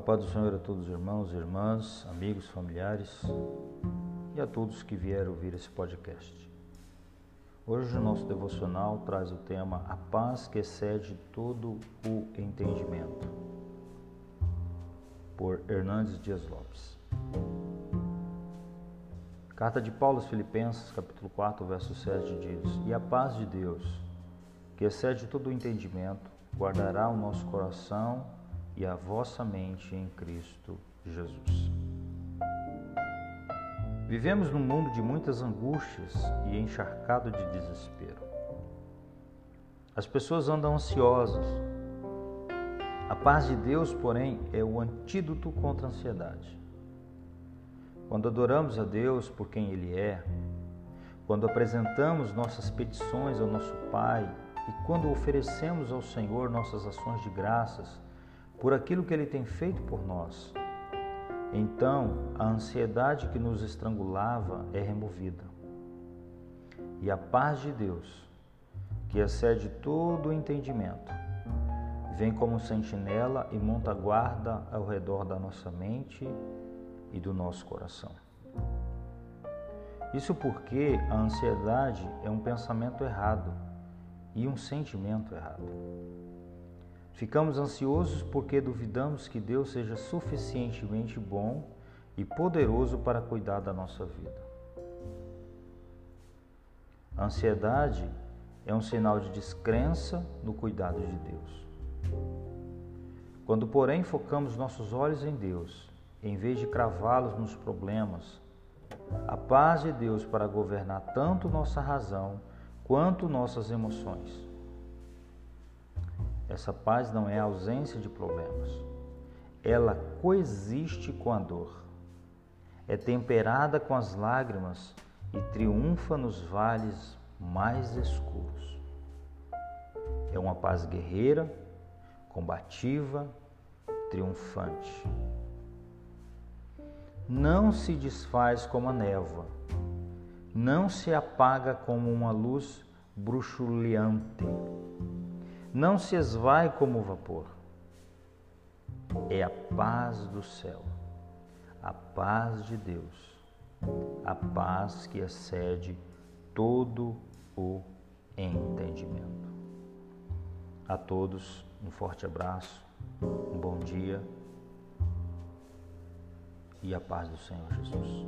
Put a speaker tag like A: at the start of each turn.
A: paz do Senhor a todos os irmãos, irmãs, amigos, familiares e a todos que vieram ouvir esse podcast. Hoje o nosso devocional traz o tema A Paz que excede todo o entendimento, por Hernandes Dias Lopes. Carta de Paulo aos Filipenses, capítulo 4, verso 7 diz: E a paz de Deus, que excede todo o entendimento, guardará o nosso coração e a vossa mente em Cristo Jesus. Vivemos num mundo de muitas angústias e encharcado de desespero. As pessoas andam ansiosas. A paz de Deus, porém, é o antídoto contra a ansiedade. Quando adoramos a Deus por quem Ele é, quando apresentamos nossas petições ao nosso Pai e quando oferecemos ao Senhor nossas ações de graças por aquilo que Ele tem feito por nós, então a ansiedade que nos estrangulava é removida. E a paz de Deus, que excede todo o entendimento, vem como sentinela e monta guarda ao redor da nossa mente e do nosso coração. Isso porque a ansiedade é um pensamento errado e um sentimento errado. Ficamos ansiosos porque duvidamos que Deus seja suficientemente bom e poderoso para cuidar da nossa vida. A ansiedade é um sinal de descrença no cuidado de Deus. Quando, porém, focamos nossos olhos em Deus, em vez de cravá-los nos problemas, a paz de Deus para governar tanto nossa razão quanto nossas emoções essa paz não é ausência de problemas. Ela coexiste com a dor. É temperada com as lágrimas e triunfa nos vales mais escuros. É uma paz guerreira, combativa, triunfante. Não se desfaz como a névoa, não se apaga como uma luz bruxuleante não se esvai como o vapor. É a paz do céu, a paz de Deus, a paz que excede todo o entendimento. A todos, um forte abraço, um bom dia e a paz do Senhor Jesus.